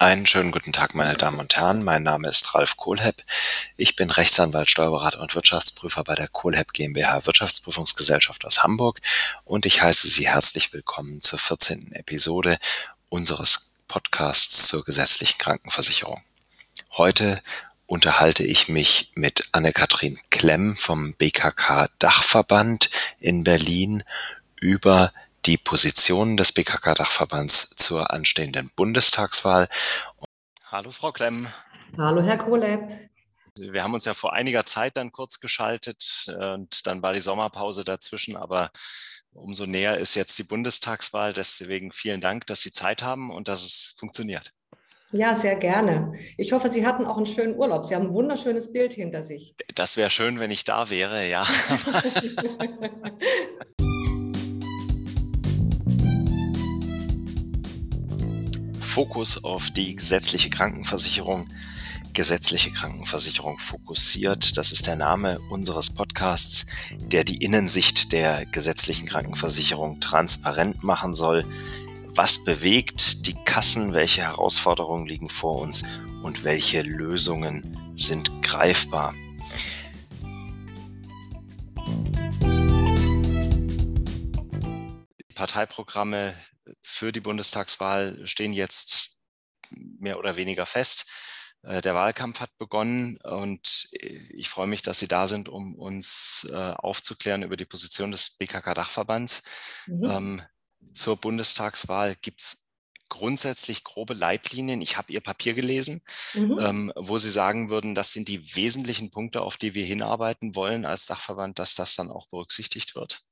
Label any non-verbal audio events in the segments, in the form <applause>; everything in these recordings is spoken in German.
Einen schönen guten Tag, meine Damen und Herren. Mein Name ist Ralf Kohlhepp. Ich bin Rechtsanwalt, Steuerberater und Wirtschaftsprüfer bei der Kohlhepp GmbH Wirtschaftsprüfungsgesellschaft aus Hamburg und ich heiße Sie herzlich willkommen zur 14. Episode unseres Podcasts zur gesetzlichen Krankenversicherung. Heute unterhalte ich mich mit Anne-Kathrin Klemm vom BKK Dachverband in Berlin über die Position des BKK-Dachverbands zur anstehenden Bundestagswahl. Hallo, Frau Klemm. Hallo, Herr Kohleb. Wir haben uns ja vor einiger Zeit dann kurz geschaltet und dann war die Sommerpause dazwischen, aber umso näher ist jetzt die Bundestagswahl. Deswegen vielen Dank, dass Sie Zeit haben und dass es funktioniert. Ja, sehr gerne. Ich hoffe, Sie hatten auch einen schönen Urlaub. Sie haben ein wunderschönes Bild hinter sich. Das wäre schön, wenn ich da wäre, ja. <laughs> <laughs> Fokus auf die gesetzliche Krankenversicherung. Gesetzliche Krankenversicherung fokussiert, das ist der Name unseres Podcasts, der die Innensicht der gesetzlichen Krankenversicherung transparent machen soll. Was bewegt die Kassen? Welche Herausforderungen liegen vor uns? Und welche Lösungen sind greifbar? Parteiprogramme für die Bundestagswahl stehen jetzt mehr oder weniger fest. Äh, der Wahlkampf hat begonnen und ich freue mich, dass Sie da sind, um uns äh, aufzuklären über die Position des BKK-Dachverbands. Mhm. Ähm, zur Bundestagswahl gibt es grundsätzlich grobe Leitlinien. Ich habe Ihr Papier gelesen, mhm. ähm, wo Sie sagen würden, das sind die wesentlichen Punkte, auf die wir hinarbeiten wollen als Dachverband, dass das dann auch berücksichtigt wird.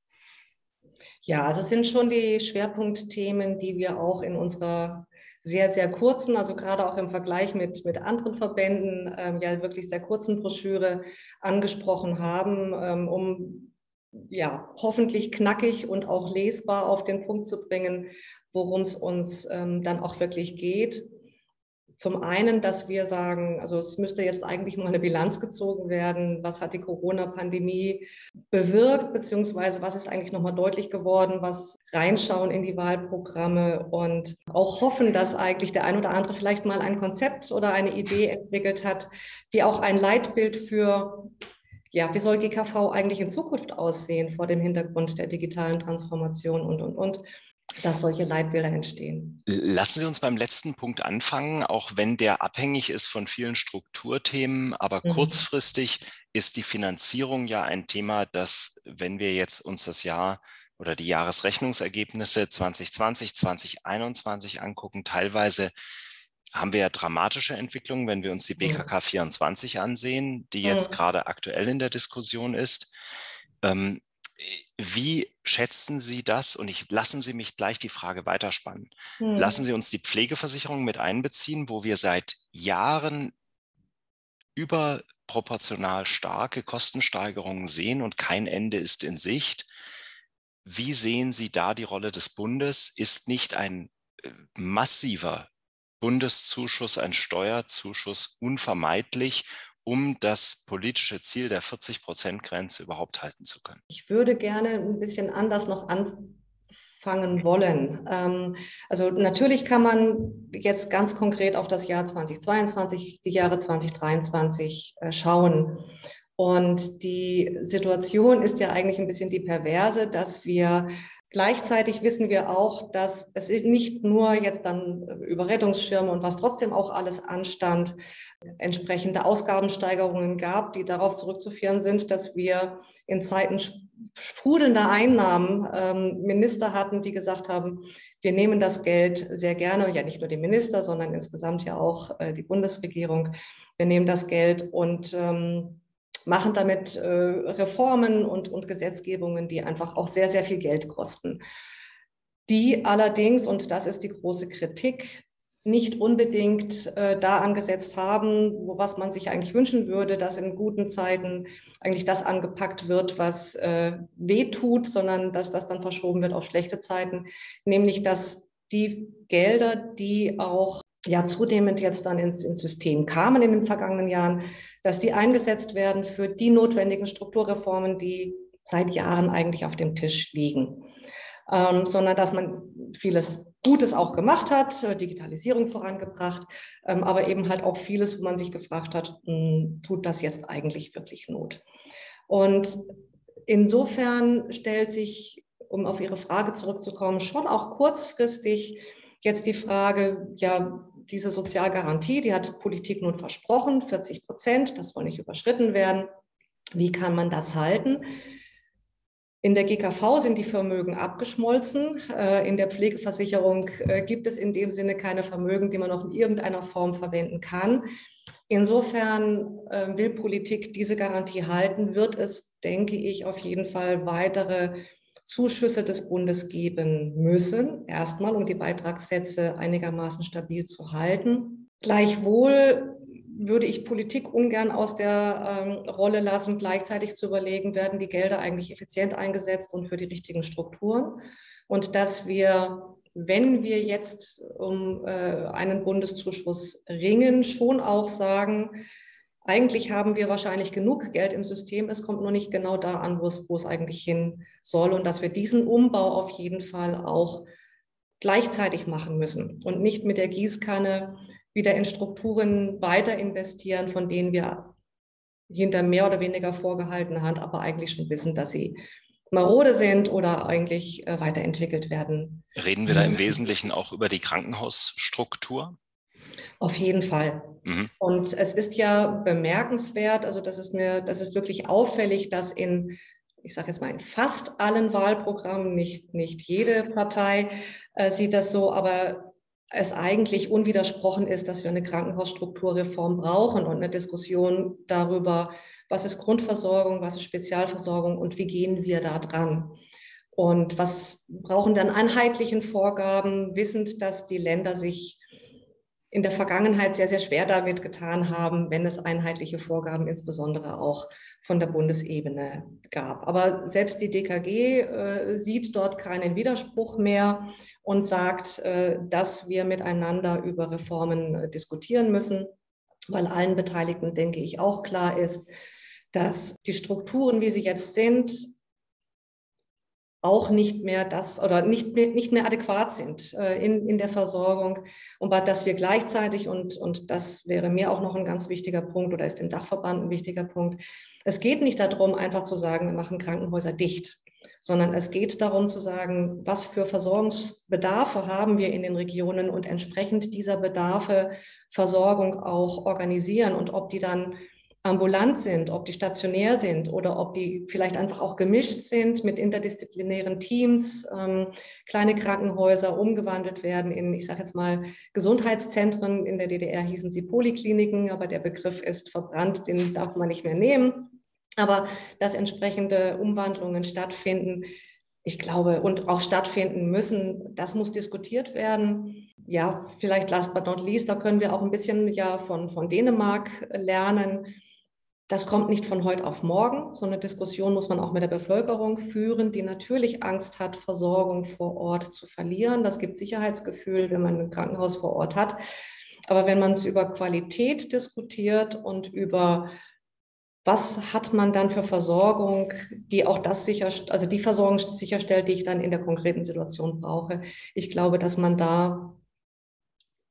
Ja, also es sind schon die Schwerpunktthemen, die wir auch in unserer sehr, sehr kurzen, also gerade auch im Vergleich mit, mit anderen Verbänden, ähm, ja wirklich sehr kurzen Broschüre angesprochen haben, ähm, um ja hoffentlich knackig und auch lesbar auf den Punkt zu bringen, worum es uns ähm, dann auch wirklich geht. Zum einen, dass wir sagen, also es müsste jetzt eigentlich mal eine Bilanz gezogen werden. Was hat die Corona-Pandemie bewirkt, beziehungsweise was ist eigentlich nochmal deutlich geworden, was reinschauen in die Wahlprogramme und auch hoffen, dass eigentlich der ein oder andere vielleicht mal ein Konzept oder eine Idee entwickelt hat, wie auch ein Leitbild für ja, wie soll GKV eigentlich in Zukunft aussehen vor dem Hintergrund der digitalen Transformation und, und, und dass solche Leitbilder entstehen. Lassen Sie uns beim letzten Punkt anfangen, auch wenn der abhängig ist von vielen Strukturthemen, aber mhm. kurzfristig ist die Finanzierung ja ein Thema, das, wenn wir jetzt uns das Jahr oder die Jahresrechnungsergebnisse 2020, 2021 angucken, teilweise haben wir ja dramatische Entwicklungen, wenn wir uns die BKK 24 ansehen, die jetzt gerade aktuell in der Diskussion ist. Ähm, wie schätzen Sie das? Und ich lassen Sie mich gleich die Frage weiterspannen. Hm. Lassen Sie uns die Pflegeversicherung mit einbeziehen, wo wir seit Jahren überproportional starke Kostensteigerungen sehen und kein Ende ist in Sicht. Wie sehen Sie da die Rolle des Bundes? Ist nicht ein äh, massiver Bundeszuschuss, ein Steuerzuschuss unvermeidlich um das politische Ziel der 40-Prozent-Grenze überhaupt halten zu können? Ich würde gerne ein bisschen anders noch anfangen wollen. Ähm, also natürlich kann man jetzt ganz konkret auf das Jahr 2022, die Jahre 2023 äh, schauen. Und die Situation ist ja eigentlich ein bisschen die perverse, dass wir Gleichzeitig wissen wir auch, dass es nicht nur jetzt dann über Rettungsschirme und was trotzdem auch alles anstand, entsprechende Ausgabensteigerungen gab, die darauf zurückzuführen sind, dass wir in Zeiten sprudelnder Einnahmen ähm, Minister hatten, die gesagt haben, wir nehmen das Geld sehr gerne, ja nicht nur die Minister, sondern insgesamt ja auch äh, die Bundesregierung, wir nehmen das Geld und ähm, machen damit äh, Reformen und, und Gesetzgebungen, die einfach auch sehr, sehr viel Geld kosten. Die allerdings, und das ist die große Kritik, nicht unbedingt äh, da angesetzt haben, wo, was man sich eigentlich wünschen würde, dass in guten Zeiten eigentlich das angepackt wird, was äh, weh sondern dass das dann verschoben wird auf schlechte Zeiten, nämlich dass die Gelder, die auch ja zunehmend jetzt dann ins, ins System kamen in den vergangenen Jahren, dass die eingesetzt werden für die notwendigen Strukturreformen, die seit Jahren eigentlich auf dem Tisch liegen ähm, sondern dass man vieles Gutes auch gemacht hat, äh, Digitalisierung vorangebracht, ähm, aber eben halt auch vieles, wo man sich gefragt hat, hm, tut das jetzt eigentlich wirklich Not? Und insofern stellt sich, um auf Ihre Frage zurückzukommen, schon auch kurzfristig jetzt die Frage, ja, diese Sozialgarantie, die hat Politik nun versprochen, 40 Prozent, das soll nicht überschritten werden. Wie kann man das halten? In der GKV sind die Vermögen abgeschmolzen. Äh, in der Pflegeversicherung äh, gibt es in dem Sinne keine Vermögen, die man noch in irgendeiner Form verwenden kann. Insofern äh, will Politik diese Garantie halten, wird es, denke ich, auf jeden Fall weitere Zuschüsse des Bundes geben müssen, erstmal, um die Beitragssätze einigermaßen stabil zu halten. Gleichwohl würde ich Politik ungern aus der ähm, Rolle lassen, gleichzeitig zu überlegen, werden die Gelder eigentlich effizient eingesetzt und für die richtigen Strukturen. Und dass wir, wenn wir jetzt um äh, einen Bundeszuschuss ringen, schon auch sagen, eigentlich haben wir wahrscheinlich genug Geld im System. Es kommt nur nicht genau da an, wo es, wo es eigentlich hin soll. Und dass wir diesen Umbau auf jeden Fall auch gleichzeitig machen müssen und nicht mit der Gießkanne wieder in Strukturen weiter investieren, von denen wir hinter mehr oder weniger vorgehaltener Hand aber eigentlich schon wissen, dass sie marode sind oder eigentlich äh, weiterentwickelt werden. Reden wir da im Wesentlichen auch über die Krankenhausstruktur? Auf jeden Fall. Mhm. Und es ist ja bemerkenswert, also das ist mir, das ist wirklich auffällig, dass in, ich sage jetzt mal, in fast allen Wahlprogrammen, nicht, nicht jede Partei äh, sieht das so, aber es eigentlich unwidersprochen ist, dass wir eine Krankenhausstrukturreform brauchen und eine Diskussion darüber, was ist Grundversorgung, was ist Spezialversorgung und wie gehen wir da dran. Und was brauchen wir an einheitlichen Vorgaben, wissend, dass die Länder sich in der Vergangenheit sehr, sehr schwer damit getan haben, wenn es einheitliche Vorgaben insbesondere auch von der Bundesebene gab. Aber selbst die DKG äh, sieht dort keinen Widerspruch mehr und sagt, äh, dass wir miteinander über Reformen äh, diskutieren müssen, weil allen Beteiligten, denke ich, auch klar ist, dass die Strukturen, wie sie jetzt sind, auch nicht mehr das oder nicht mehr, nicht mehr adäquat sind äh, in, in der Versorgung. Und dass wir gleichzeitig, und, und das wäre mir auch noch ein ganz wichtiger Punkt oder ist dem Dachverband ein wichtiger Punkt, es geht nicht darum, einfach zu sagen, wir machen Krankenhäuser dicht, sondern es geht darum zu sagen, was für Versorgungsbedarfe haben wir in den Regionen und entsprechend dieser Bedarfe Versorgung auch organisieren und ob die dann ambulant sind, ob die stationär sind oder ob die vielleicht einfach auch gemischt sind mit interdisziplinären Teams, ähm, kleine Krankenhäuser umgewandelt werden in, ich sage jetzt mal, Gesundheitszentren. In der DDR hießen sie Polikliniken, aber der Begriff ist verbrannt, den darf man nicht mehr nehmen. Aber dass entsprechende Umwandlungen stattfinden, ich glaube, und auch stattfinden müssen, das muss diskutiert werden. Ja, vielleicht last but not least, da können wir auch ein bisschen ja von, von Dänemark lernen das kommt nicht von heute auf morgen. So eine Diskussion muss man auch mit der Bevölkerung führen, die natürlich Angst hat, Versorgung vor Ort zu verlieren. Das gibt Sicherheitsgefühl, wenn man ein Krankenhaus vor Ort hat. Aber wenn man es über Qualität diskutiert und über was hat man dann für Versorgung, die auch das sicher, also die Versorgung sicherstellt, die ich dann in der konkreten Situation brauche. Ich glaube, dass man da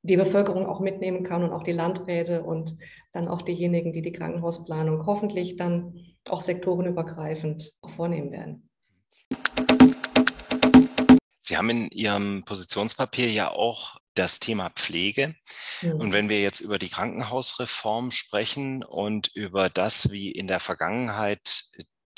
die Bevölkerung auch mitnehmen kann und auch die Landräte und dann auch diejenigen, die die Krankenhausplanung hoffentlich dann auch sektorenübergreifend vornehmen werden. Sie haben in Ihrem Positionspapier ja auch das Thema Pflege. Mhm. Und wenn wir jetzt über die Krankenhausreform sprechen und über das, wie in der Vergangenheit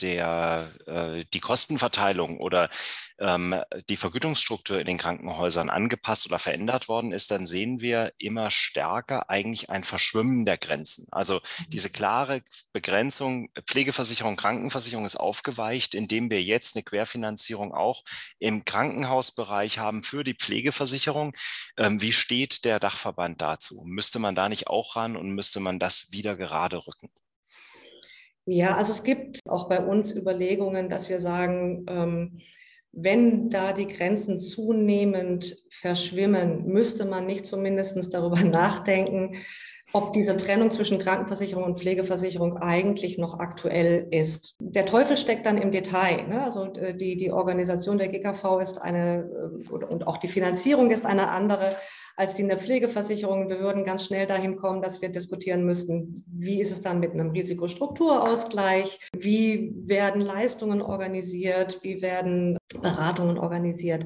der, äh, die Kostenverteilung oder ähm, die Vergütungsstruktur in den Krankenhäusern angepasst oder verändert worden ist, dann sehen wir immer stärker eigentlich ein Verschwimmen der Grenzen. Also mhm. diese klare Begrenzung Pflegeversicherung, Krankenversicherung ist aufgeweicht, indem wir jetzt eine Querfinanzierung auch im Krankenhausbereich haben für die Pflegeversicherung. Ähm, wie steht der Dachverband dazu? Müsste man da nicht auch ran und müsste man das wieder gerade rücken? Ja, also es gibt auch bei uns Überlegungen, dass wir sagen, ähm, wenn da die Grenzen zunehmend verschwimmen, müsste man nicht zumindest darüber <laughs> nachdenken, ob diese Trennung zwischen Krankenversicherung und Pflegeversicherung eigentlich noch aktuell ist. Der Teufel steckt dann im Detail. Ne? Also äh, die, die Organisation der GKV ist eine äh, und auch die Finanzierung ist eine andere als die in der Pflegeversicherung. Wir würden ganz schnell dahin kommen, dass wir diskutieren müssten, wie ist es dann mit einem Risikostrukturausgleich, wie werden Leistungen organisiert, wie werden Beratungen organisiert.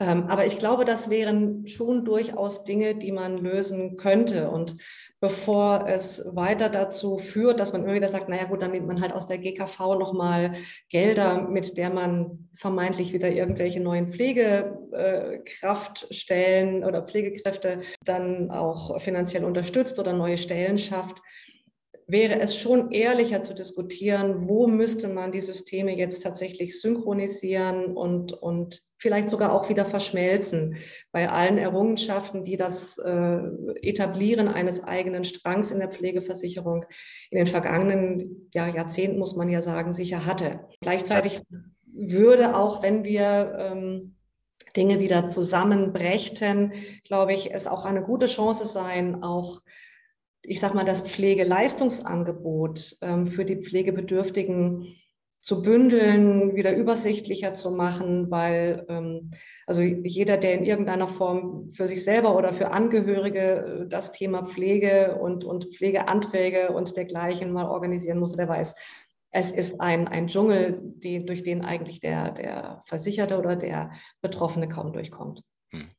Ähm, aber ich glaube, das wären schon durchaus Dinge, die man lösen könnte. Und bevor es weiter dazu führt, dass man immer wieder sagt, naja gut, dann nimmt man halt aus der GKV nochmal Gelder, mit der man vermeintlich wieder irgendwelche neuen Pflegekraftstellen oder Pflegekräfte dann auch finanziell unterstützt oder neue Stellen schafft wäre es schon ehrlicher zu diskutieren, wo müsste man die Systeme jetzt tatsächlich synchronisieren und, und vielleicht sogar auch wieder verschmelzen. Bei allen Errungenschaften, die das äh, Etablieren eines eigenen Strangs in der Pflegeversicherung in den vergangenen ja, Jahrzehnten, muss man ja sagen, sicher hatte. Gleichzeitig würde auch, wenn wir ähm, Dinge wieder zusammenbrächten, glaube ich, es auch eine gute Chance sein, auch ich sage mal, das Pflegeleistungsangebot ähm, für die Pflegebedürftigen zu bündeln, wieder übersichtlicher zu machen, weil ähm, also jeder, der in irgendeiner Form für sich selber oder für Angehörige äh, das Thema Pflege und, und Pflegeanträge und dergleichen mal organisieren muss, der weiß, es ist ein, ein Dschungel, die, durch den eigentlich der, der Versicherte oder der Betroffene kaum durchkommt. Hm.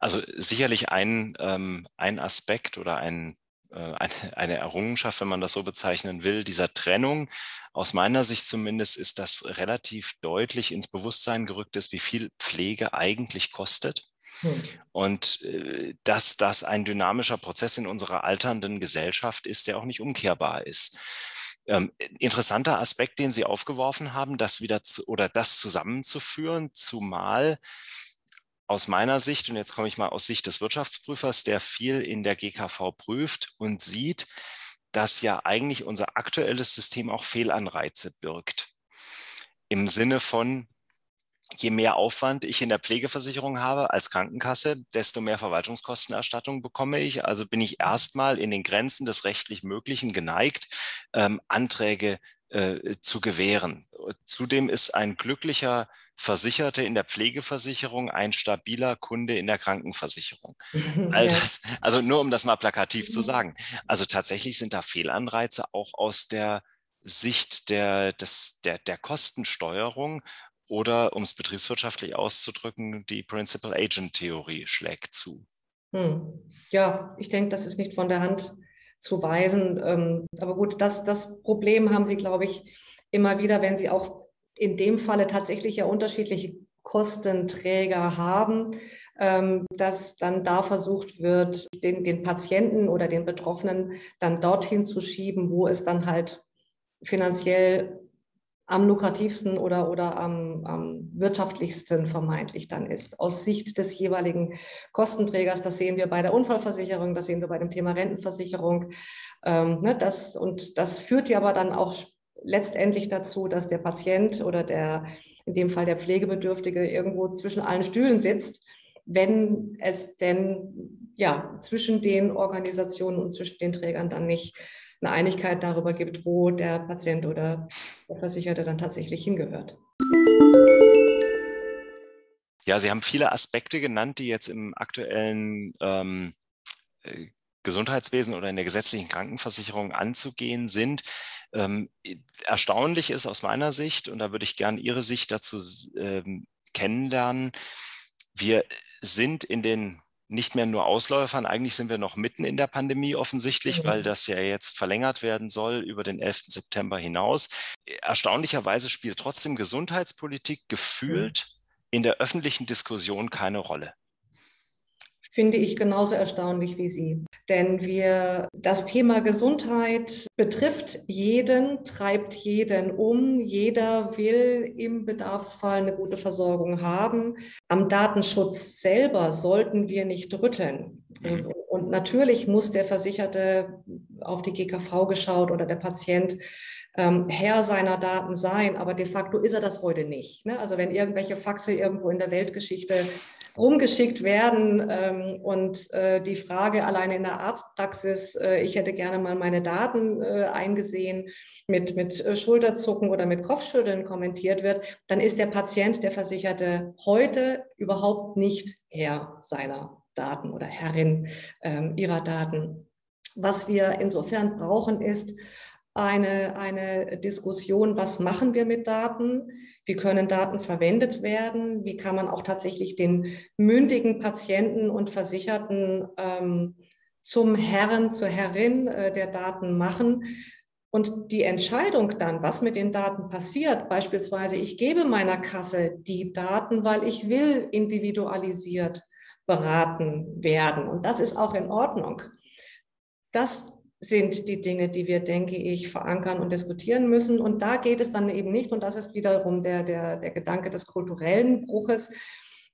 Also sicherlich ein, ähm, ein Aspekt oder ein eine, eine Errungenschaft, wenn man das so bezeichnen will, dieser Trennung. Aus meiner Sicht zumindest ist das relativ deutlich ins Bewusstsein gerückt ist, wie viel Pflege eigentlich kostet. Hm. Und äh, dass das ein dynamischer Prozess in unserer alternden Gesellschaft ist, der auch nicht umkehrbar ist. Ähm, interessanter Aspekt, den Sie aufgeworfen haben, das wieder zu, oder das zusammenzuführen, zumal aus meiner Sicht, und jetzt komme ich mal aus Sicht des Wirtschaftsprüfers, der viel in der GKV prüft und sieht, dass ja eigentlich unser aktuelles System auch Fehlanreize birgt. Im Sinne von, je mehr Aufwand ich in der Pflegeversicherung habe als Krankenkasse, desto mehr Verwaltungskostenerstattung bekomme ich. Also bin ich erstmal in den Grenzen des rechtlich Möglichen geneigt, ähm, Anträge äh, zu gewähren. Zudem ist ein glücklicher Versicherte in der Pflegeversicherung ein stabiler Kunde in der Krankenversicherung. <laughs> All das, also nur um das mal plakativ zu mhm. sagen. Also tatsächlich sind da Fehlanreize auch aus der Sicht der, des, der, der Kostensteuerung oder, um es betriebswirtschaftlich auszudrücken, die Principal-Agent-Theorie schlägt zu. Hm. Ja, ich denke, das ist nicht von der Hand zu weisen. Ähm, aber gut, das, das Problem haben Sie, glaube ich, immer wieder, wenn Sie auch in dem Falle tatsächlich ja unterschiedliche Kostenträger haben, ähm, dass dann da versucht wird, den, den Patienten oder den Betroffenen dann dorthin zu schieben, wo es dann halt finanziell am lukrativsten oder, oder am, am, wirtschaftlichsten vermeintlich dann ist. Aus Sicht des jeweiligen Kostenträgers, das sehen wir bei der Unfallversicherung, das sehen wir bei dem Thema Rentenversicherung. Ähm, ne, das, und das führt ja aber dann auch letztendlich dazu, dass der Patient oder der, in dem Fall der Pflegebedürftige, irgendwo zwischen allen Stühlen sitzt, wenn es denn ja zwischen den Organisationen und zwischen den Trägern dann nicht eine Einigkeit darüber gibt, wo der Patient oder der Versicherte dann tatsächlich hingehört. Ja, Sie haben viele Aspekte genannt, die jetzt im aktuellen ähm, äh, Gesundheitswesen oder in der gesetzlichen Krankenversicherung anzugehen sind. Ähm, erstaunlich ist aus meiner Sicht, und da würde ich gerne Ihre Sicht dazu ähm, kennenlernen, wir sind in den nicht mehr nur Ausläufern, eigentlich sind wir noch mitten in der Pandemie offensichtlich, mhm. weil das ja jetzt verlängert werden soll über den 11. September hinaus. Erstaunlicherweise spielt trotzdem Gesundheitspolitik gefühlt mhm. in der öffentlichen Diskussion keine Rolle finde ich genauso erstaunlich wie Sie. Denn wir, das Thema Gesundheit betrifft jeden, treibt jeden um. Jeder will im Bedarfsfall eine gute Versorgung haben. Am Datenschutz selber sollten wir nicht rütteln. Und natürlich muss der Versicherte auf die GKV geschaut oder der Patient ähm, Herr seiner Daten sein, aber de facto ist er das heute nicht. Ne? Also wenn irgendwelche Faxe irgendwo in der Weltgeschichte rumgeschickt werden. Ähm, und äh, die Frage alleine in der Arztpraxis, äh, ich hätte gerne mal meine Daten äh, eingesehen, mit, mit äh, Schulterzucken oder mit Kopfschütteln kommentiert wird, dann ist der Patient, der Versicherte, heute überhaupt nicht Herr seiner Daten oder Herrin ähm, ihrer Daten. Was wir insofern brauchen, ist eine, eine Diskussion, was machen wir mit Daten, wie können Daten verwendet werden, wie kann man auch tatsächlich den mündigen Patienten und Versicherten ähm, zum Herren, zur Herrin äh, der Daten machen. Und die Entscheidung dann, was mit den Daten passiert, beispielsweise, ich gebe meiner Kasse die Daten, weil ich will individualisiert beraten werden. Und das ist auch in Ordnung. Das sind die Dinge, die wir, denke ich, verankern und diskutieren müssen. Und da geht es dann eben nicht, und das ist wiederum der, der, der Gedanke des kulturellen Bruches,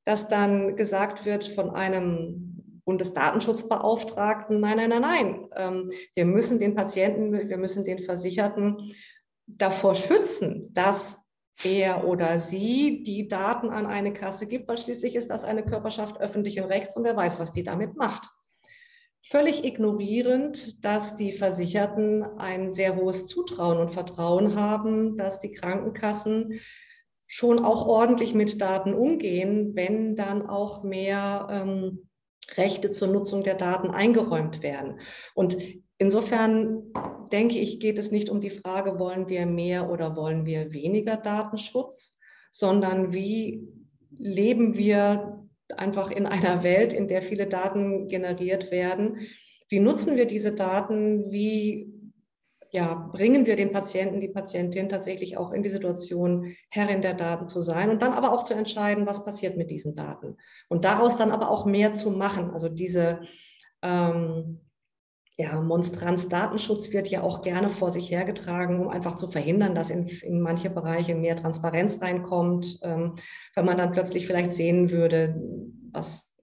dass dann gesagt wird von einem Bundesdatenschutzbeauftragten, nein, nein, nein, nein, ähm, wir müssen den Patienten, wir müssen den Versicherten davor schützen, dass er oder sie die Daten an eine Kasse gibt, weil schließlich ist das eine Körperschaft öffentlichen Rechts und wer weiß, was die damit macht völlig ignorierend, dass die Versicherten ein sehr hohes Zutrauen und Vertrauen haben, dass die Krankenkassen schon auch ordentlich mit Daten umgehen, wenn dann auch mehr ähm, Rechte zur Nutzung der Daten eingeräumt werden. Und insofern denke ich, geht es nicht um die Frage, wollen wir mehr oder wollen wir weniger Datenschutz, sondern wie leben wir einfach in einer Welt, in der viele Daten generiert werden. Wie nutzen wir diese Daten? Wie ja, bringen wir den Patienten, die Patientin tatsächlich auch in die Situation, Herrin der Daten zu sein und dann aber auch zu entscheiden, was passiert mit diesen Daten. Und daraus dann aber auch mehr zu machen. Also diese ähm, ja, Monstranz Datenschutz wird ja auch gerne vor sich hergetragen, um einfach zu verhindern, dass in, in manche Bereiche mehr Transparenz reinkommt. Ähm, wenn man dann plötzlich vielleicht sehen würde, was,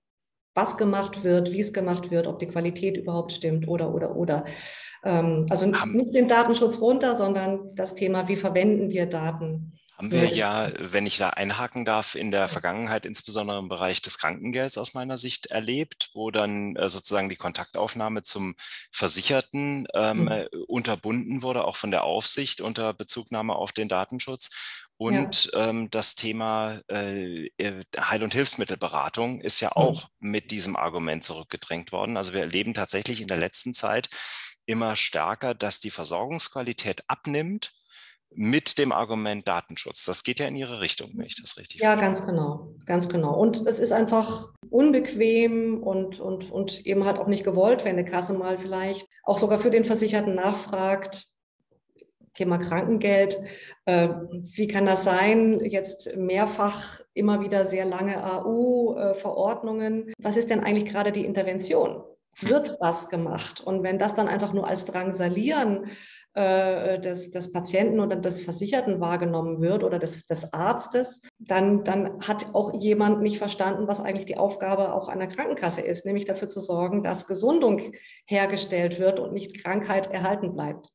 was gemacht wird, wie es gemacht wird, ob die Qualität überhaupt stimmt oder, oder, oder. Ähm, also nicht den Datenschutz runter, sondern das Thema, wie verwenden wir Daten haben wir ja, wenn ich da einhaken darf, in der Vergangenheit insbesondere im Bereich des Krankengelds aus meiner Sicht erlebt, wo dann äh, sozusagen die Kontaktaufnahme zum Versicherten ähm, mhm. Äh, unterbunden wurde, auch von der Aufsicht unter Bezugnahme auf den Datenschutz. Und ja. ähm, das Thema äh, äh Heil- und Hilfsmittelberatung ist ja mhm. auch mhm. mit diesem Argument zurückgedrängt worden. Also wir erleben tatsächlich in der letzten Zeit immer stärker, dass die Versorgungsqualität abnimmt mit dem Argument Datenschutz. Das geht ja in Ihre Richtung, wenn ich das richtig Ja, verstehe. ganz genau, ganz genau. Und es ist einfach unbequem und, und, und eben halt auch nicht gewollt, wenn eine Kasse mal vielleicht auch sogar für den Versicherten nachfragt, Thema Krankengeld. Äh, wie kann das sein? Jetzt mehrfach immer wieder sehr lange AU-Verordnungen. Was ist denn eigentlich gerade die Intervention? Wird was gemacht? Und wenn das dann einfach nur als Drangsalieren äh, des, des Patienten oder des Versicherten wahrgenommen wird oder des, des Arztes, dann, dann hat auch jemand nicht verstanden, was eigentlich die Aufgabe auch einer Krankenkasse ist, nämlich dafür zu sorgen, dass Gesundung hergestellt wird und nicht Krankheit erhalten bleibt.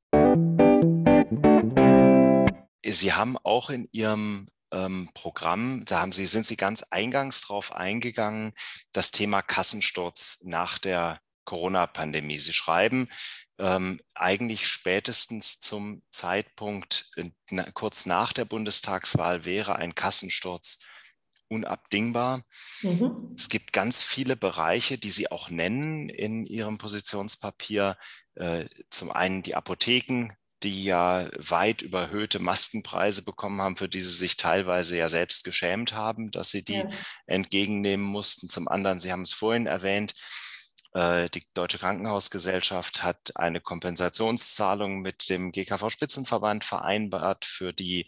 Sie haben auch in Ihrem ähm, Programm, da haben Sie, sind Sie ganz eingangs drauf eingegangen, das Thema Kassensturz nach der Corona-Pandemie. Sie schreiben, ähm, eigentlich spätestens zum Zeitpunkt äh, na, kurz nach der Bundestagswahl wäre ein Kassensturz unabdingbar. Mhm. Es gibt ganz viele Bereiche, die Sie auch nennen in Ihrem Positionspapier. Äh, zum einen die Apotheken, die ja weit überhöhte Maskenpreise bekommen haben, für die sie sich teilweise ja selbst geschämt haben, dass sie die ja. entgegennehmen mussten. Zum anderen, Sie haben es vorhin erwähnt, äh, die Deutsche Krankenhausgesellschaft hat eine Kompensationszahlung mit dem GKV-Spitzenverband vereinbart für die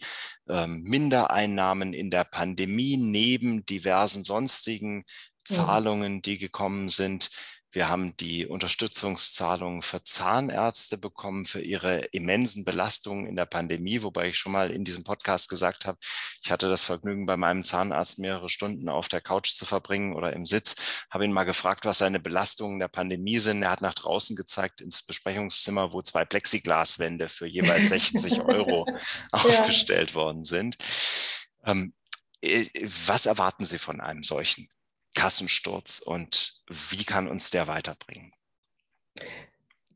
ähm, Mindereinnahmen in der Pandemie neben diversen sonstigen Zahlungen, die gekommen sind. Wir haben die Unterstützungszahlungen für Zahnärzte bekommen für ihre immensen Belastungen in der Pandemie, wobei ich schon mal in diesem Podcast gesagt habe, ich hatte das Vergnügen, bei meinem Zahnarzt mehrere Stunden auf der Couch zu verbringen oder im Sitz, habe ihn mal gefragt, was seine Belastungen der Pandemie sind. Er hat nach draußen gezeigt ins Besprechungszimmer, wo zwei Plexiglaswände für jeweils 60 <laughs> Euro aufgestellt worden sind. Ähm, äh, was erwarten Sie von einem solchen Kassensturz und wie kann uns der weiterbringen?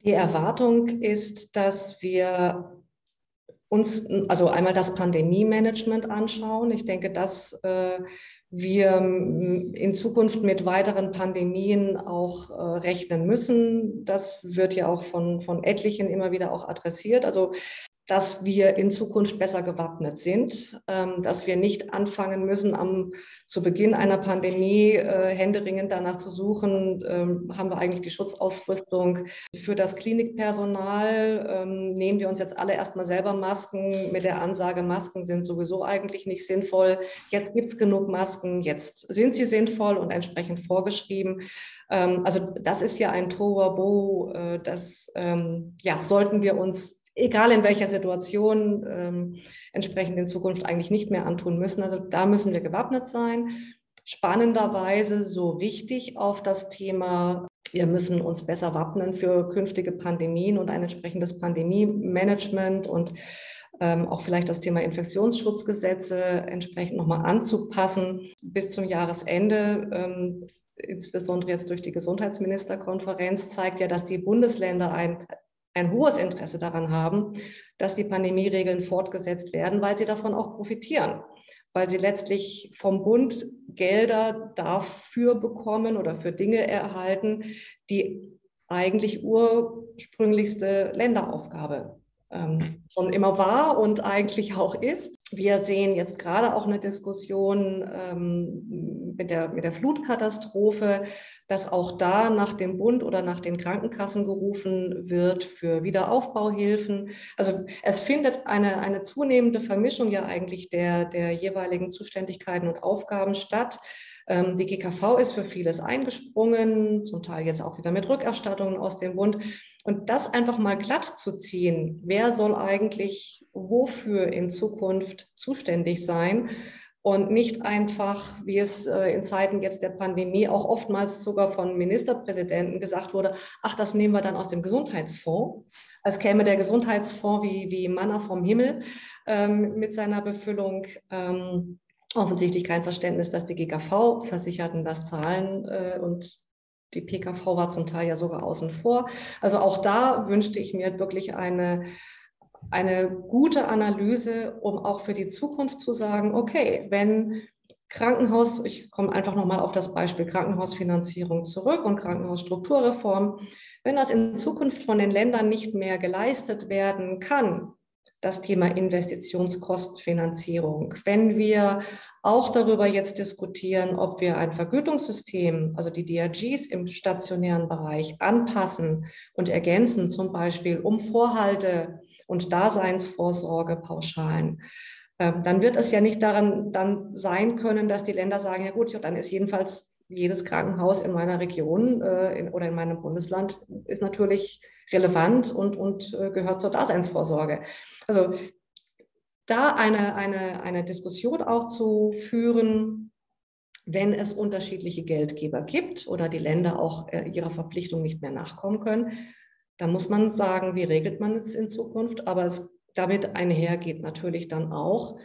Die Erwartung ist, dass wir uns also einmal das Pandemie-Management anschauen. Ich denke, dass äh, wir in Zukunft mit weiteren Pandemien auch äh, rechnen müssen. Das wird ja auch von, von etlichen immer wieder auch adressiert. Also dass wir in Zukunft besser gewappnet sind, ähm, dass wir nicht anfangen müssen, am, zu Beginn einer Pandemie äh, händeringend danach zu suchen, ähm, haben wir eigentlich die Schutzausrüstung für das Klinikpersonal, ähm, nehmen wir uns jetzt alle erstmal selber Masken mit der Ansage, Masken sind sowieso eigentlich nicht sinnvoll, jetzt gibt es genug Masken, jetzt sind sie sinnvoll und entsprechend vorgeschrieben. Also das ist ja ein Tohuwabohu, äh, das ja, sollten wir uns egal in welcher Situation, ähm, entsprechend in Zukunft eigentlich nicht mehr antun müssen. Also da müssen wir gewappnet sein. Spannenderweise so wichtig auf das Thema, wir müssen uns besser wappnen für künftige Pandemien und ein entsprechendes Pandemie-Management und ähm, auch vielleicht das Thema Infektionsschutzgesetze entsprechend nochmal anzupassen bis zum Jahresende. Ähm, insbesondere jetzt durch die Gesundheitsministerkonferenz zeigt ja, dass die Bundesländer ein ein hohes Interesse daran haben, dass die Pandemieregeln fortgesetzt werden, weil sie davon auch profitieren, weil sie letztlich vom Bund Gelder dafür bekommen oder für Dinge erhalten, die eigentlich ursprünglichste Länderaufgabe ähm, schon immer war und eigentlich auch ist. Wir sehen jetzt gerade auch eine Diskussion ähm, mit, der, mit der Flutkatastrophe, dass auch da nach dem Bund oder nach den Krankenkassen gerufen wird für Wiederaufbauhilfen. Also es findet eine, eine zunehmende Vermischung ja eigentlich der, der jeweiligen Zuständigkeiten und Aufgaben statt. Ähm, die GKV ist für vieles eingesprungen, zum Teil jetzt auch wieder mit Rückerstattungen aus dem Bund. Und das einfach mal glatt zu ziehen, wer soll eigentlich wofür in Zukunft zuständig sein und nicht einfach, wie es äh, in Zeiten jetzt der Pandemie auch oftmals sogar von Ministerpräsidenten gesagt wurde, ach, das nehmen wir dann aus dem Gesundheitsfonds, als käme der Gesundheitsfonds wie, wie Manna vom Himmel ähm, mit seiner Befüllung. Ähm, offensichtlich kein Verständnis, dass die GKV-Versicherten das zahlen äh, und die PKV war zum Teil ja sogar außen vor. Also auch da wünschte ich mir wirklich eine, eine gute Analyse, um auch für die Zukunft zu sagen, okay, wenn Krankenhaus, ich komme einfach nochmal auf das Beispiel Krankenhausfinanzierung zurück und Krankenhausstrukturreform, wenn das in Zukunft von den Ländern nicht mehr geleistet werden kann, das Thema Investitionskostenfinanzierung. Wenn wir auch darüber jetzt diskutieren, ob wir ein Vergütungssystem, also die DRGs im stationären Bereich anpassen und ergänzen, zum Beispiel um Vorhalte und Daseinsvorsorgepauschalen, ähm, dann wird es ja nicht daran dann sein können, dass die Länder sagen, ja gut, dann ist jedenfalls jedes Krankenhaus in meiner Region äh, in, oder in meinem Bundesland ist natürlich relevant und, und äh, gehört zur Daseinsvorsorge. Also da eine, eine, eine Diskussion auch zu führen, wenn es unterschiedliche Geldgeber gibt oder die Länder auch äh, ihrer Verpflichtung nicht mehr nachkommen können, dann muss man sagen, wie regelt man es in Zukunft. Aber es damit einhergeht natürlich dann auch,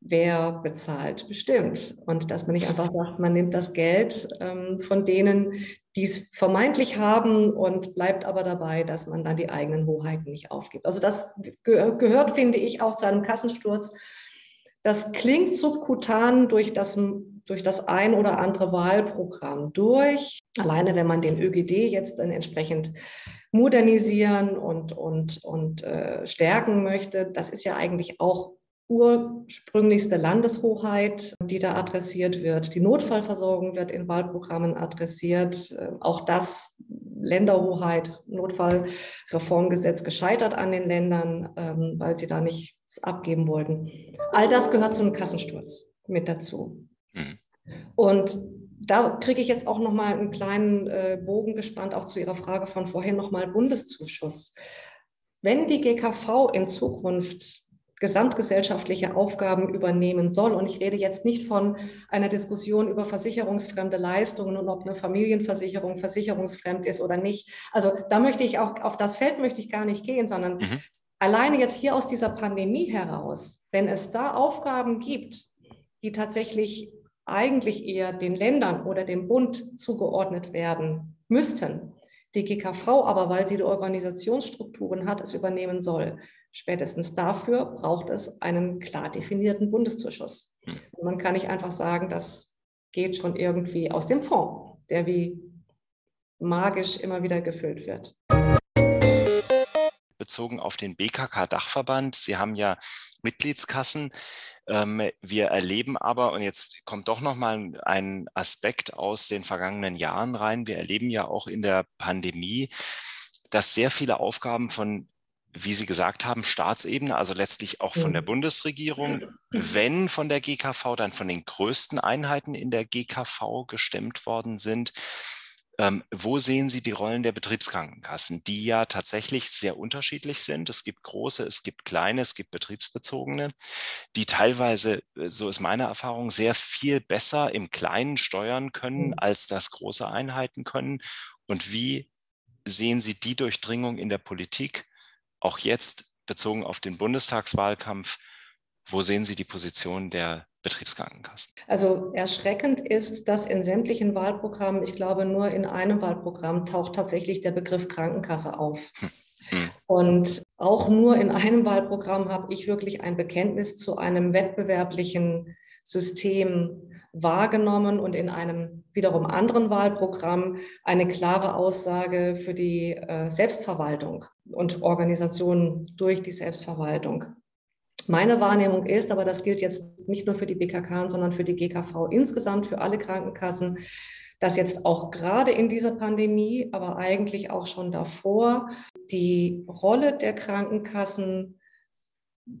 wer bezahlt, bestimmt. Und dass man nicht einfach sagt, man nimmt das Geld ähm, von denen, die es vermeintlich haben und bleibt aber dabei, dass man dann die eigenen Hoheiten nicht aufgibt. Also das ge gehört, finde ich, auch zu einem Kassensturz. Das klingt subkutan durch das, durch das ein oder andere Wahlprogramm durch. Alleine wenn man den ÖGD jetzt dann entsprechend modernisieren und, und, und äh, stärken möchte, das ist ja eigentlich auch ursprünglichste Landeshoheit, die da adressiert wird. Die Notfallversorgung wird in Wahlprogrammen adressiert. Äh, auch das Länderhoheit, Notfallreformgesetz gescheitert an den Ländern, ähm, weil sie da nichts abgeben wollten. All das gehört zum Kassensturz mit dazu. Mhm. Und da kriege ich jetzt auch noch mal einen kleinen äh, Bogen gespannt, auch zu Ihrer Frage von vorhin noch mal Bundeszuschuss. Wenn die GKV in Zukunft gesamtgesellschaftliche Aufgaben übernehmen soll. Und ich rede jetzt nicht von einer Diskussion über versicherungsfremde Leistungen und ob eine Familienversicherung versicherungsfremd ist oder nicht. Also da möchte ich auch, auf das Feld möchte ich gar nicht gehen, sondern mhm. alleine jetzt hier aus dieser Pandemie heraus, wenn es da Aufgaben gibt, die tatsächlich eigentlich eher den Ländern oder dem Bund zugeordnet werden müssten, die GKV aber, weil sie die Organisationsstrukturen hat, es übernehmen soll. Spätestens dafür braucht es einen klar definierten Bundeszuschuss. Hm. Man kann nicht einfach sagen, das geht schon irgendwie aus dem Fonds, der wie magisch immer wieder gefüllt wird bezogen auf den BKK-Dachverband. Sie haben ja Mitgliedskassen. Ähm, wir erleben aber, und jetzt kommt doch nochmal ein Aspekt aus den vergangenen Jahren rein, wir erleben ja auch in der Pandemie, dass sehr viele Aufgaben von wie Sie gesagt haben, Staatsebene, also letztlich auch von der Bundesregierung, wenn von der GKV, dann von den größten Einheiten in der GKV gestemmt worden sind. Ähm, wo sehen Sie die Rollen der Betriebskrankenkassen, die ja tatsächlich sehr unterschiedlich sind? Es gibt große, es gibt kleine, es gibt betriebsbezogene, die teilweise, äh, so ist meine Erfahrung, sehr viel besser im Kleinen steuern können, mhm. als das große Einheiten können. Und wie sehen Sie die Durchdringung in der Politik, auch jetzt bezogen auf den Bundestagswahlkampf? Wo sehen Sie die Position der Betriebskrankenkassen. Also erschreckend ist, dass in sämtlichen Wahlprogrammen, ich glaube nur in einem Wahlprogramm, taucht tatsächlich der Begriff Krankenkasse auf. Hm. hm. Und auch nur in einem Wahlprogramm habe ich wirklich ein Bekenntnis zu einem wettbewerblichen System wahrgenommen und in einem wiederum anderen Wahlprogramm eine klare Aussage für die äh, Selbstverwaltung und Organisation durch die Selbstverwaltung. Meine Wahrnehmung ist, aber das gilt jetzt nicht nur für die BKK, sondern für die GKV insgesamt, für alle Krankenkassen, dass jetzt auch gerade in dieser Pandemie, aber eigentlich auch schon davor, die Rolle der Krankenkassen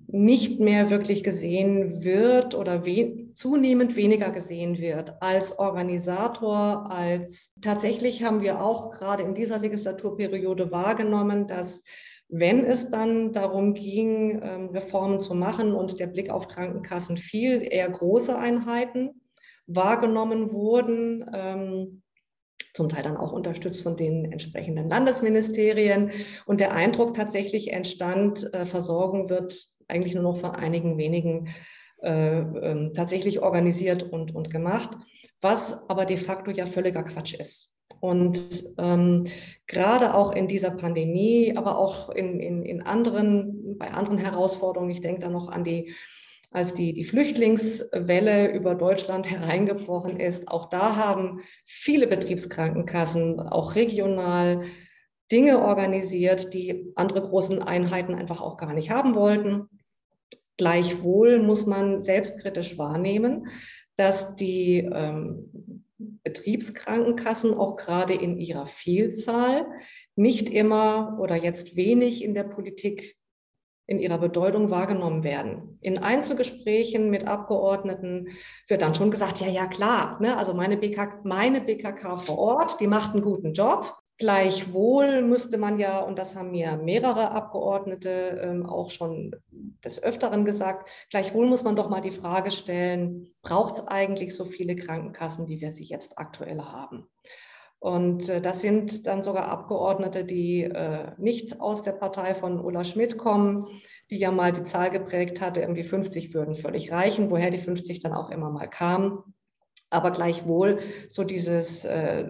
nicht mehr wirklich gesehen wird oder we zunehmend weniger gesehen wird als Organisator, als tatsächlich haben wir auch gerade in dieser Legislaturperiode wahrgenommen, dass wenn es dann darum ging, ähm, Reformen zu machen und der Blick auf Krankenkassen fiel, eher große Einheiten wahrgenommen wurden, ähm, zum Teil dann auch unterstützt von den entsprechenden Landesministerien. Und der Eindruck tatsächlich entstand, äh, Versorgung wird eigentlich nur noch von einigen wenigen äh, ähm, tatsächlich organisiert und, und gemacht, was aber de facto ja völliger Quatsch ist. Und ähm, gerade auch in dieser Pandemie, aber auch in, in, in anderen, bei anderen Herausforderungen, ich denke da noch an die, als die, die Flüchtlingswelle über Deutschland hereingebrochen ist, auch da haben viele Betriebskrankenkassen, auch regional, Dinge organisiert, die andere großen Einheiten einfach auch gar nicht haben wollten. Gleichwohl muss man selbstkritisch wahrnehmen, dass die ähm, Betriebskrankenkassen auch gerade in ihrer Vielzahl nicht immer oder jetzt wenig in der Politik in ihrer Bedeutung wahrgenommen werden. In Einzelgesprächen mit Abgeordneten wird dann schon gesagt, ja, ja, klar, ne, also meine, BK, meine BKK vor Ort, die macht einen guten Job. Gleichwohl müsste man ja, und das haben mir mehrere Abgeordnete ähm, auch schon des Öfteren gesagt, gleichwohl muss man doch mal die Frage stellen, braucht es eigentlich so viele Krankenkassen, wie wir sie jetzt aktuell haben? Und äh, das sind dann sogar Abgeordnete, die äh, nicht aus der Partei von Ulla Schmidt kommen, die ja mal die Zahl geprägt hatte, irgendwie 50 würden völlig reichen, woher die 50 dann auch immer mal kamen. Aber gleichwohl so dieses äh,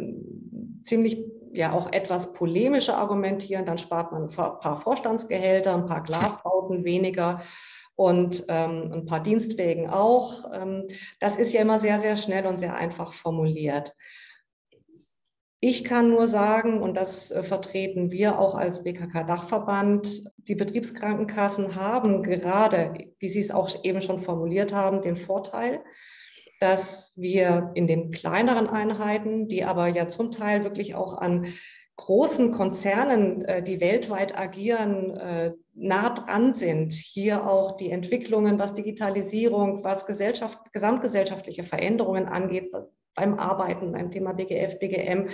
ziemlich ja auch etwas polemische argumentieren, dann spart man ein paar Vorstandsgehälter, ein paar Glasbauten weniger und ähm, ein paar Dienstwegen auch. Ähm, das ist ja immer sehr, sehr schnell und sehr einfach formuliert. Ich kann nur sagen, und das äh, vertreten wir auch als BKK-Dachverband, die Betriebskrankenkassen haben gerade, wie Sie es auch eben schon formuliert haben, den Vorteil, dass wir in den kleineren Einheiten, die aber ja zum Teil wirklich auch an großen Konzernen, äh, die weltweit agieren, äh, nah dran sind. Hier auch die Entwicklungen, was Digitalisierung, was Gesellschaft, gesamtgesellschaftliche Veränderungen angeht, beim Arbeiten, beim Thema BGF, BGM,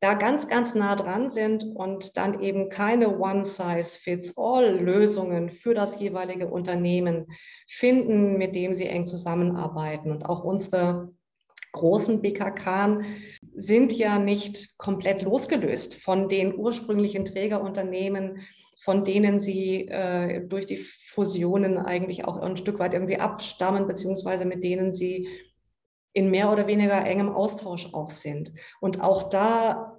da ganz, ganz nah dran sind und dann eben keine One-Size-Fits-All-Lösungen für das jeweilige Unternehmen finden, mit dem sie eng zusammenarbeiten. Und auch unsere großen BKK sind ja nicht komplett losgelöst von den ursprünglichen Trägerunternehmen, von denen sie äh, durch die Fusionen eigentlich auch ein Stück weit irgendwie abstammen, beziehungsweise mit denen sie in mehr oder weniger engem Austausch auch sind. Und auch da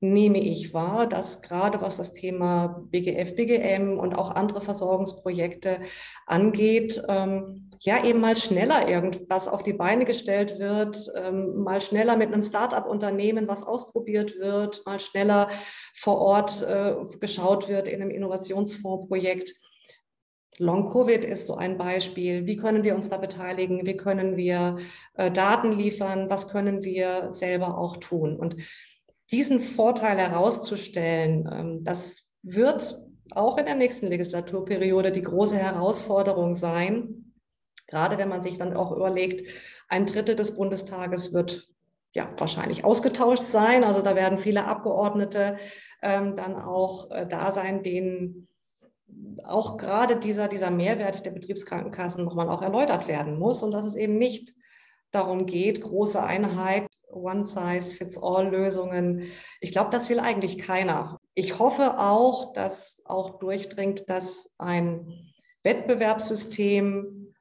nehme ich wahr, dass gerade was das Thema BGF, BGM und auch andere Versorgungsprojekte angeht, ähm, ja eben mal schneller irgendwas auf die Beine gestellt wird, ähm, mal schneller mit einem Start-up-Unternehmen was ausprobiert wird, mal schneller vor Ort äh, geschaut wird in einem Innovationsfondsprojekt. Long-Covid ist so ein Beispiel. Wie können wir uns da beteiligen? Wie können wir äh, Daten liefern? Was können wir selber auch tun? Und diesen Vorteil herauszustellen, ähm, das wird auch in der nächsten Legislaturperiode die große Herausforderung sein. Gerade wenn man sich dann auch überlegt, ein Drittel des Bundestages wird ja wahrscheinlich ausgetauscht sein. Also da werden viele Abgeordnete ähm, dann auch äh, da sein, denen auch gerade dieser, dieser Mehrwert der Betriebskrankenkassen nochmal auch erläutert werden muss und dass es eben nicht darum geht, große Einheit One-Size-Fits-All-Lösungen. Ich glaube, das will eigentlich keiner. Ich hoffe auch, dass auch durchdringt, dass ein Wettbewerbssystem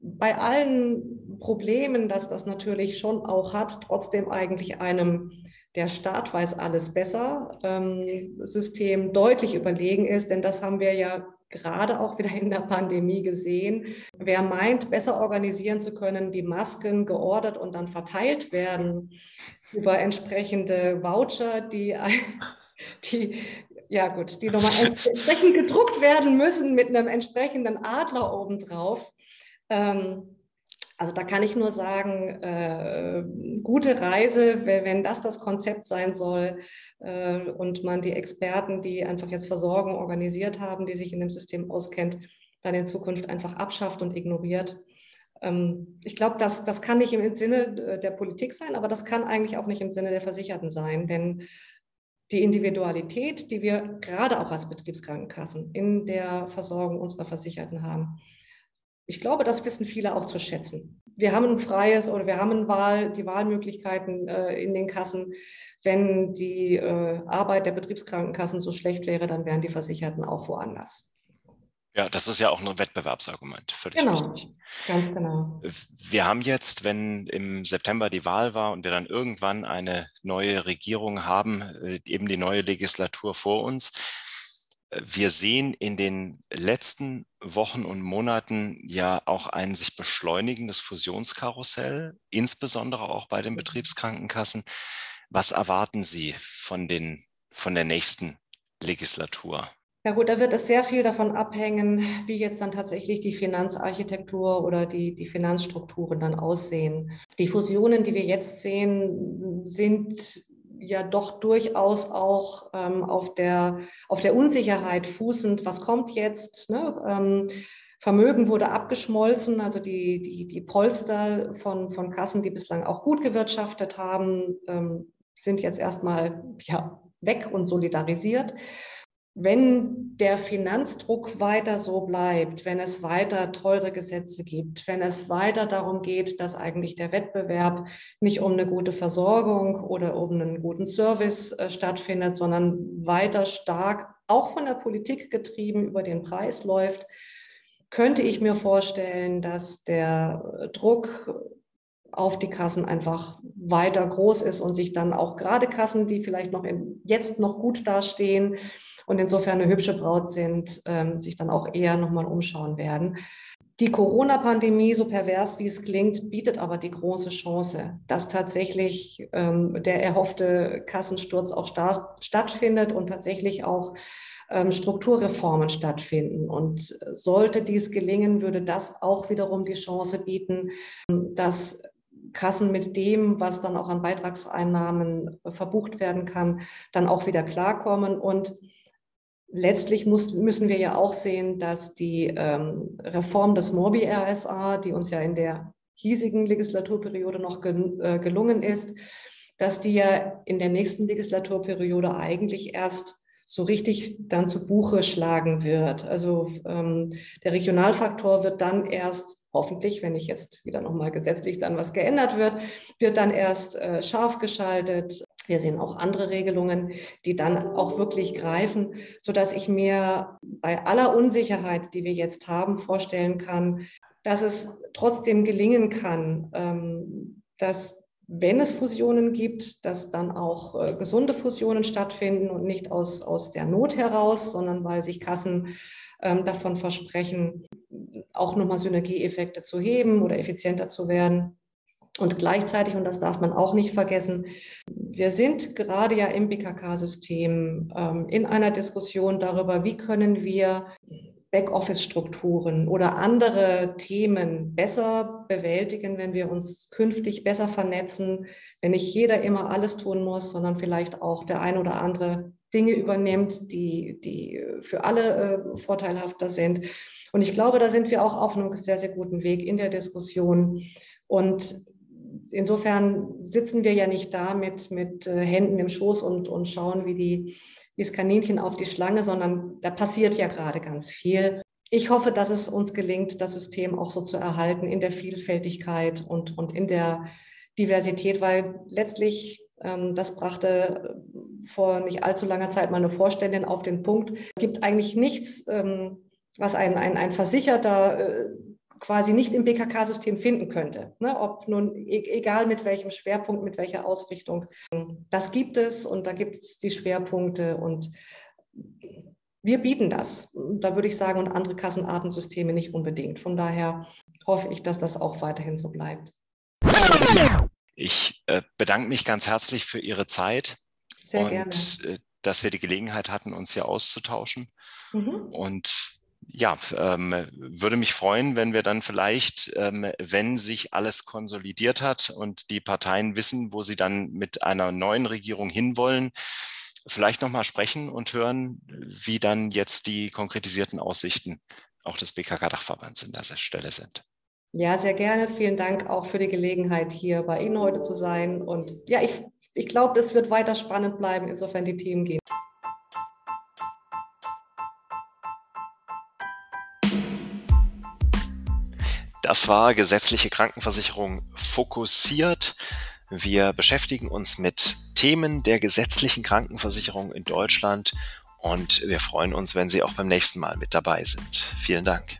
bei allen Problemen, dass das natürlich schon auch hat, trotzdem eigentlich einem der Staat weiß alles besser ähm, System deutlich überlegen ist, denn das haben wir ja gerade auch wieder in der Pandemie gesehen. Wer meint, besser organisieren zu können, wie Masken geordert und dann verteilt werden über entsprechende Voucher, die, die ja gut, die nochmal entsprechend gedruckt werden müssen mit einem entsprechenden Adler obendrauf. Ähm, also da kann ich nur sagen, äh, gute Reise, wenn das das Konzept sein soll äh, und man die Experten, die einfach jetzt Versorgung organisiert haben, die sich in dem System auskennt, dann in Zukunft einfach abschafft und ignoriert. Ähm, ich glaube, das, das kann nicht im Sinne der Politik sein, aber das kann eigentlich auch nicht im Sinne der Versicherten sein, denn die Individualität, die wir gerade auch als Betriebskrankenkassen in der Versorgung unserer Versicherten haben, ich glaube, das wissen viele auch zu schätzen. Wir haben ein freies oder wir haben Wahl, die Wahlmöglichkeiten äh, in den Kassen. Wenn die äh, Arbeit der Betriebskrankenkassen so schlecht wäre, dann wären die Versicherten auch woanders. Ja, das ist ja auch ein Wettbewerbsargument, völlig genau, richtig. Ganz genau. Wir haben jetzt, wenn im September die Wahl war und wir dann irgendwann eine neue Regierung haben, äh, eben die neue Legislatur vor uns, wir sehen in den letzten Wochen und Monaten ja auch ein sich beschleunigendes Fusionskarussell, insbesondere auch bei den Betriebskrankenkassen. Was erwarten Sie von, den, von der nächsten Legislatur? Ja gut, da wird es sehr viel davon abhängen, wie jetzt dann tatsächlich die Finanzarchitektur oder die, die Finanzstrukturen dann aussehen. Die Fusionen, die wir jetzt sehen, sind ja doch durchaus auch ähm, auf, der, auf der Unsicherheit fußend, was kommt jetzt. Ne? Ähm, Vermögen wurde abgeschmolzen, also die, die, die Polster von, von Kassen, die bislang auch gut gewirtschaftet haben, ähm, sind jetzt erstmal ja, weg und solidarisiert wenn der Finanzdruck weiter so bleibt, wenn es weiter teure Gesetze gibt, wenn es weiter darum geht, dass eigentlich der Wettbewerb nicht um eine gute Versorgung oder um einen guten Service äh, stattfindet, sondern weiter stark auch von der Politik getrieben über den Preis läuft, könnte ich mir vorstellen, dass der Druck auf die Kassen einfach weiter groß ist und sich dann auch gerade Kassen, die vielleicht noch in, jetzt noch gut dastehen, und insofern eine hübsche Braut sind, ähm, sich dann auch eher nochmal umschauen werden. Die Corona-Pandemie, so pervers wie es klingt, bietet aber die große Chance, dass tatsächlich ähm, der erhoffte Kassensturz auch stattfindet und tatsächlich auch ähm, Strukturreformen stattfinden. Und sollte dies gelingen, würde das auch wiederum die Chance bieten, dass Kassen mit dem, was dann auch an Beitragseinnahmen verbucht werden kann, dann auch wieder klarkommen und letztlich muss, müssen wir ja auch sehen, dass die ähm, Reform des Morbi-RSA, die uns ja in der hiesigen Legislaturperiode noch gel äh, gelungen ist, dass die ja in der nächsten Legislaturperiode eigentlich erst so richtig dann zu Buche schlagen wird. Also ähm, der Regionalfaktor wird dann erst hoffentlich, wenn nicht jetzt wieder nochmal gesetzlich dann was geändert wird, wird dann erst äh, scharf geschaltet. Wir sehen auch andere Regelungen, die dann auch wirklich greifen, sodass ich mir bei aller Unsicherheit, die wir jetzt haben, vorstellen kann, dass es trotzdem gelingen kann, ähm, dass wenn es Fusionen gibt, dass dann auch äh, gesunde Fusionen stattfinden und nicht aus, aus der Not heraus, sondern weil sich Kassen ähm, davon versprechen, auch nochmal Synergieeffekte zu heben oder effizienter zu werden. Und gleichzeitig, und das darf man auch nicht vergessen, wir sind gerade ja im BKK-System ähm, in einer Diskussion darüber, wie können wir Backoffice-Strukturen oder andere Themen besser bewältigen, wenn wir uns künftig besser vernetzen, wenn nicht jeder immer alles tun muss, sondern vielleicht auch der ein oder andere Dinge übernimmt, die, die für alle äh, vorteilhafter sind. Und ich glaube, da sind wir auch auf einem sehr, sehr guten Weg in der Diskussion. Und insofern sitzen wir ja nicht da mit, mit äh, Händen im Schoß und, und schauen, wie die wie das Kaninchen auf die Schlange, sondern da passiert ja gerade ganz viel. Ich hoffe, dass es uns gelingt, das System auch so zu erhalten in der Vielfältigkeit und, und in der Diversität, weil letztlich, ähm, das brachte vor nicht allzu langer Zeit meine Vorständin auf den Punkt, es gibt eigentlich nichts, ähm, was ein, ein, ein Versicherter äh, quasi nicht im BKK-System finden könnte. Ne? Ob nun, e egal mit welchem Schwerpunkt, mit welcher Ausrichtung. Das gibt es und da gibt es die Schwerpunkte und wir bieten das. Da würde ich sagen, und andere Kassenartensysteme nicht unbedingt. Von daher hoffe ich, dass das auch weiterhin so bleibt. Ich äh, bedanke mich ganz herzlich für Ihre Zeit. Sehr und, gerne. Äh, dass wir die Gelegenheit hatten, uns hier auszutauschen. Mhm. Und ja, ähm, würde mich freuen, wenn wir dann vielleicht, ähm, wenn sich alles konsolidiert hat und die Parteien wissen, wo sie dann mit einer neuen Regierung hinwollen, vielleicht nochmal sprechen und hören, wie dann jetzt die konkretisierten Aussichten auch des BKK-Dachverbands an dieser Stelle sind. Ja, sehr gerne. Vielen Dank auch für die Gelegenheit, hier bei Ihnen heute zu sein. Und ja, ich, ich glaube, es wird weiter spannend bleiben, insofern die Themen gehen. Das war gesetzliche Krankenversicherung fokussiert. Wir beschäftigen uns mit Themen der gesetzlichen Krankenversicherung in Deutschland und wir freuen uns, wenn Sie auch beim nächsten Mal mit dabei sind. Vielen Dank.